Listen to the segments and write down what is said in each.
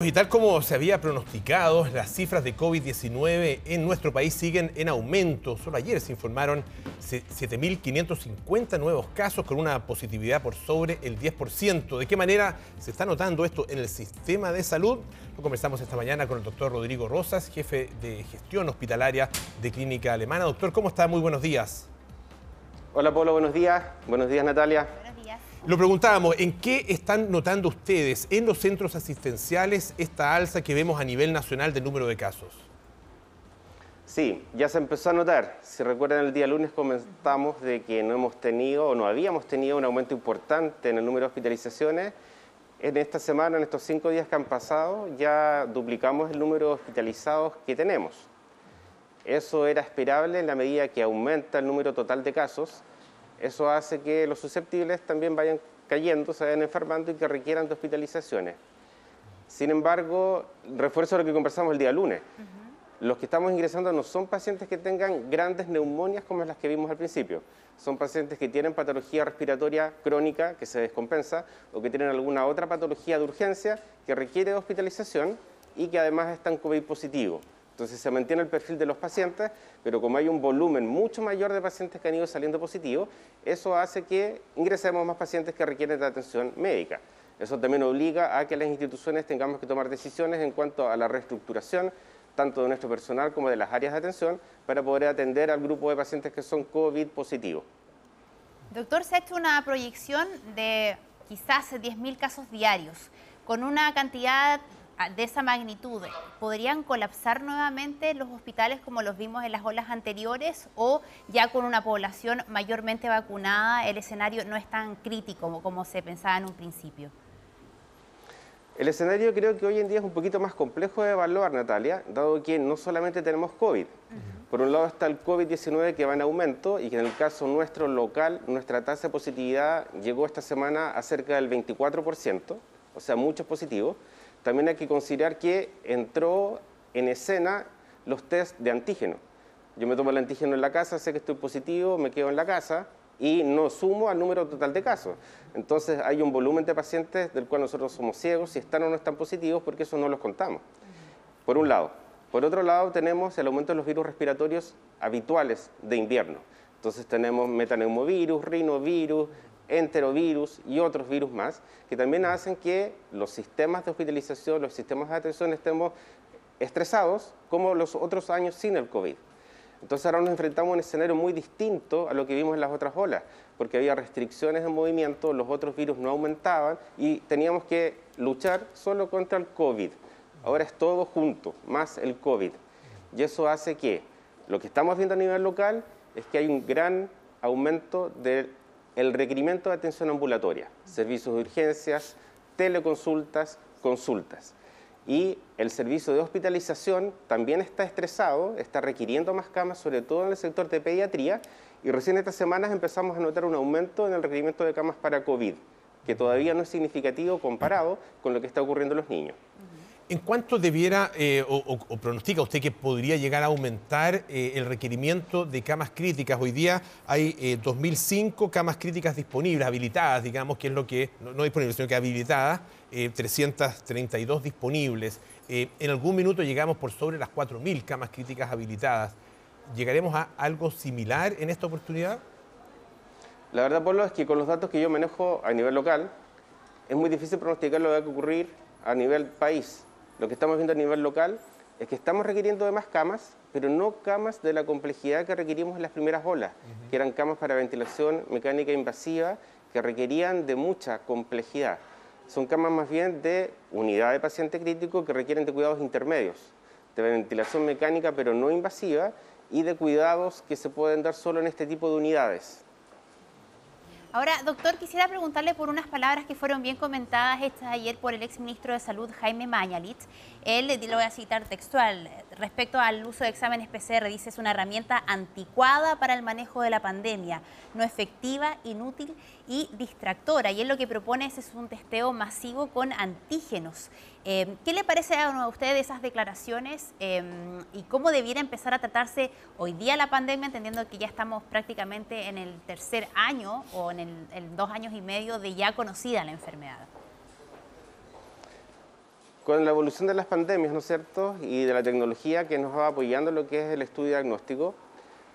Y tal como se había pronosticado, las cifras de COVID-19 en nuestro país siguen en aumento. Solo ayer se informaron 7.550 nuevos casos con una positividad por sobre el 10%. ¿De qué manera se está notando esto en el sistema de salud? Lo conversamos esta mañana con el doctor Rodrigo Rosas, jefe de gestión hospitalaria de Clínica Alemana. Doctor, ¿cómo está? Muy buenos días. Hola Pablo, buenos días. Buenos días Natalia. Lo preguntábamos, ¿en qué están notando ustedes en los centros asistenciales esta alza que vemos a nivel nacional del número de casos? Sí, ya se empezó a notar. Si recuerdan, el día lunes comentamos de que no hemos tenido o no habíamos tenido un aumento importante en el número de hospitalizaciones. En esta semana, en estos cinco días que han pasado, ya duplicamos el número de hospitalizados que tenemos. Eso era esperable en la medida que aumenta el número total de casos eso hace que los susceptibles también vayan cayendo, se vayan enfermando y que requieran de hospitalizaciones. Sin embargo, refuerzo lo que conversamos el día lunes. Los que estamos ingresando no son pacientes que tengan grandes neumonias como las que vimos al principio. Son pacientes que tienen patología respiratoria crónica que se descompensa o que tienen alguna otra patología de urgencia que requiere de hospitalización y que además están COVID positivo. Entonces se mantiene el perfil de los pacientes, pero como hay un volumen mucho mayor de pacientes que han ido saliendo positivos, eso hace que ingresemos más pacientes que requieren de atención médica. Eso también obliga a que las instituciones tengamos que tomar decisiones en cuanto a la reestructuración tanto de nuestro personal como de las áreas de atención para poder atender al grupo de pacientes que son COVID positivos. Doctor, se ha hecho una proyección de quizás 10.000 casos diarios, con una cantidad de esa magnitud, ¿podrían colapsar nuevamente los hospitales como los vimos en las olas anteriores o ya con una población mayormente vacunada el escenario no es tan crítico como, se pensaba en un principio? El escenario creo que hoy en día es un poquito más complejo de evaluar, Natalia, dado que no solamente tenemos COVID. Por un lado está el COVID-19 que va en aumento y que en el caso nuestro local, nuestra tasa de positividad llegó esta semana a cerca del 24%, o sea, muchos positivos también hay que considerar que entró en escena los test de antígeno. Yo me tomo el antígeno en la casa, sé que estoy positivo, me quedo en la casa y no sumo al número total de casos. Entonces hay un volumen de pacientes del cual nosotros somos ciegos si están o no están positivos porque eso no los contamos. Por un lado. Por otro lado tenemos el aumento de los virus respiratorios habituales de invierno. Entonces tenemos metaneumovirus, rinovirus, enterovirus y otros virus más, que también hacen que los sistemas de hospitalización, los sistemas de atención estemos estresados como los otros años sin el COVID. Entonces ahora nos enfrentamos a un escenario muy distinto a lo que vimos en las otras olas, porque había restricciones de movimiento, los otros virus no aumentaban y teníamos que luchar solo contra el COVID. Ahora es todo junto, más el COVID. Y eso hace que lo que estamos viendo a nivel local es que hay un gran aumento de el requerimiento de atención ambulatoria, servicios de urgencias, teleconsultas, consultas. Y el servicio de hospitalización también está estresado, está requiriendo más camas, sobre todo en el sector de pediatría, y recién estas semanas empezamos a notar un aumento en el requerimiento de camas para COVID, que todavía no es significativo comparado con lo que está ocurriendo en los niños. ¿En cuánto debiera eh, o, pronostica usted que podría llegar a aumentar eh, el requerimiento de camas críticas? Hoy día hay 2.005 eh, camas críticas disponibles, habilitadas, digamos, que es lo que, no, disponibles, sino que habilitadas, 332 disponibles. en algún minuto llegamos por sobre las 4.000 camas críticas habilitadas. ¿Llegaremos a algo similar en esta oportunidad? La verdad, Pablo, es que con los datos que yo manejo a nivel local, es muy difícil pronosticar lo que va a ocurrir a nivel país lo que estamos viendo a nivel local es que estamos requiriendo de más camas, pero no camas de la complejidad que requerimos en las primeras olas, que eran camas para ventilación mecánica invasiva que requerían de mucha complejidad. Son camas más bien de unidad de paciente crítico que requieren de cuidados intermedios, de ventilación mecánica pero no invasiva y de cuidados que se pueden dar solo en este tipo de unidades. Ahora, doctor, quisiera preguntarle por unas palabras que fueron bien comentadas estas ayer por el exministro de Salud, Jaime Mañalit. Él, lo voy a citar textual, respecto al uso de exámenes PCR, dice es una herramienta anticuada para el manejo de la pandemia, no efectiva, inútil y distractora. Y él lo que propone es, un testeo masivo con antígenos. Eh, ¿Qué le parece a usted de esas declaraciones em, y cómo debiera empezar a tratarse hoy día la pandemia, entendiendo que ya estamos prácticamente en el tercer año o en el, dos años y medio de ya conocida la enfermedad? Con la evolución de las pandemias, ¿no es cierto?, y de la tecnología que nos va apoyando en lo que es el estudio diagnóstico,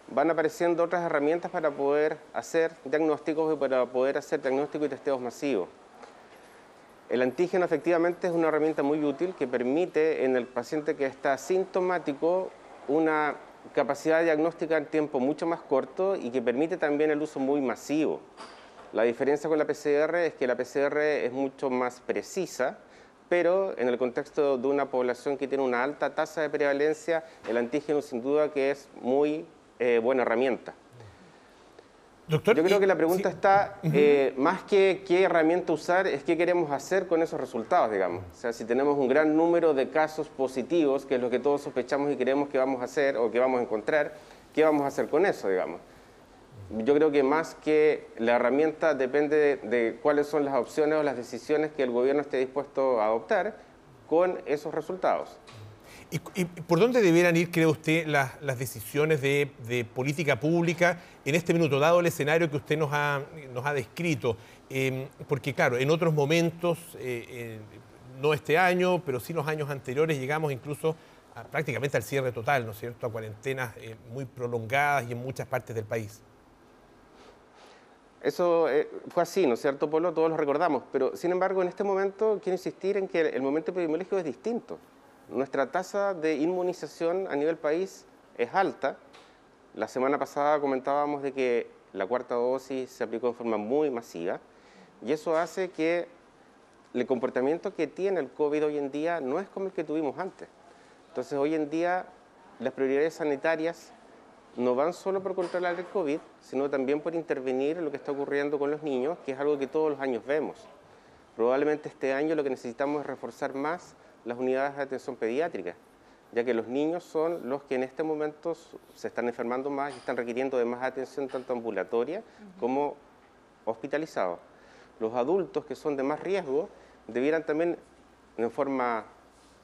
van apareciendo otras herramientas para poder hacer diagnósticos y para poder hacer diagnósticos y testeos masivos. El antígeno efectivamente es una herramienta muy útil que permite en el paciente que está sintomático una capacidad diagnóstica en tiempo mucho más corto y que permite también el uso muy masivo. La diferencia con la PCR es que la PCR es mucho más precisa, pero en el contexto de una población que tiene una alta tasa de prevalencia, el antígeno sin duda que es muy eh, buena herramienta. Doctor, Yo creo que la pregunta está, eh, más que qué herramienta usar, es qué queremos hacer con esos resultados, digamos. O sea, si tenemos un gran número de casos positivos, que es lo que todos sospechamos y creemos que vamos a hacer o que vamos a encontrar, ¿qué vamos a hacer con eso, digamos? Yo creo que más que la herramienta depende de cuáles son las opciones o las decisiones que el gobierno esté dispuesto a adoptar con esos resultados. ¿Y, por dónde debieran ir, cree usted, las, decisiones de, política pública en este minuto, dado el escenario que usted nos ha, descrito? Em, porque, claro, en otros momentos, eh, eh, no este año, pero sí los años anteriores, llegamos incluso prácticamente al cierre total, ¿no es cierto?, a cuarentenas eh, muy prolongadas y en muchas partes del país. Eso fue así, ¿no es cierto, Polo? Todos lo recordamos, pero sin embargo, en este momento quiero insistir en que el momento epidemiológico es distinto. Nuestra tasa de inmunización a nivel país es alta. La semana pasada comentábamos de que la cuarta dosis se aplicó de forma muy masiva y eso hace que el comportamiento que tiene el COVID hoy en día no es como el que tuvimos antes. Entonces hoy en día las prioridades sanitarias no van solo por controlar el COVID, sino también por intervenir en lo que está ocurriendo con los niños, que es algo que todos los años vemos. Probablemente este año lo que necesitamos es reforzar más las unidades de atención pediátrica, ya que los niños son los que en este momento se están enfermando más y están requiriendo de más atención tanto ambulatoria como hospitalizados. Los adultos que son de más riesgo debieran también en forma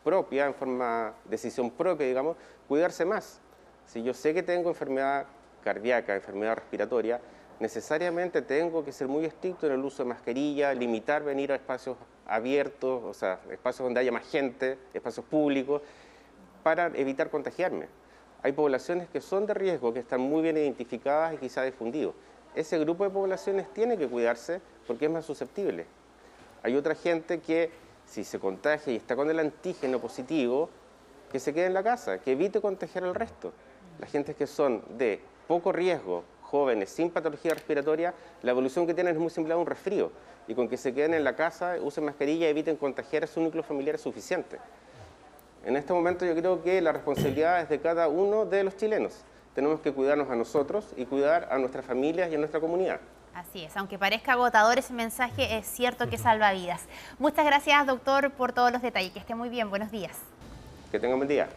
propia, en forma decisión propia, digamos, cuidarse más. Si yo sé que tengo enfermedad cardíaca, enfermedad respiratoria, necesariamente tengo que ser muy estricto en el uso de mascarilla, limitar venir a espacios abiertos, o sea, espacios donde haya más gente, espacios públicos, para evitar contagiarme. Hay poblaciones que son de riesgo, que están muy bien identificadas y quizá difundidos. Ese grupo de poblaciones tiene que cuidarse porque es más susceptible. Hay otra gente que si se contagia y está con el antígeno positivo, que se quede en la casa, que evite contagiar al resto. Las gentes que son de poco riesgo, jóvenes sin patología respiratoria, la evolución que tienen es muy similar a un resfrío. Y con que se queden en la casa, usen mascarilla y eviten contagiar a su núcleo familiar es suficiente. En este momento yo creo que la responsabilidad es de cada uno de los chilenos. Tenemos que cuidarnos a nosotros y cuidar a nuestras familias y a nuestra comunidad. Así es, aunque parezca agotador ese mensaje, es cierto que salva vidas. Muchas gracias, doctor, por todos los detalles. Que esté muy bien. Buenos días. Que tenga un buen día.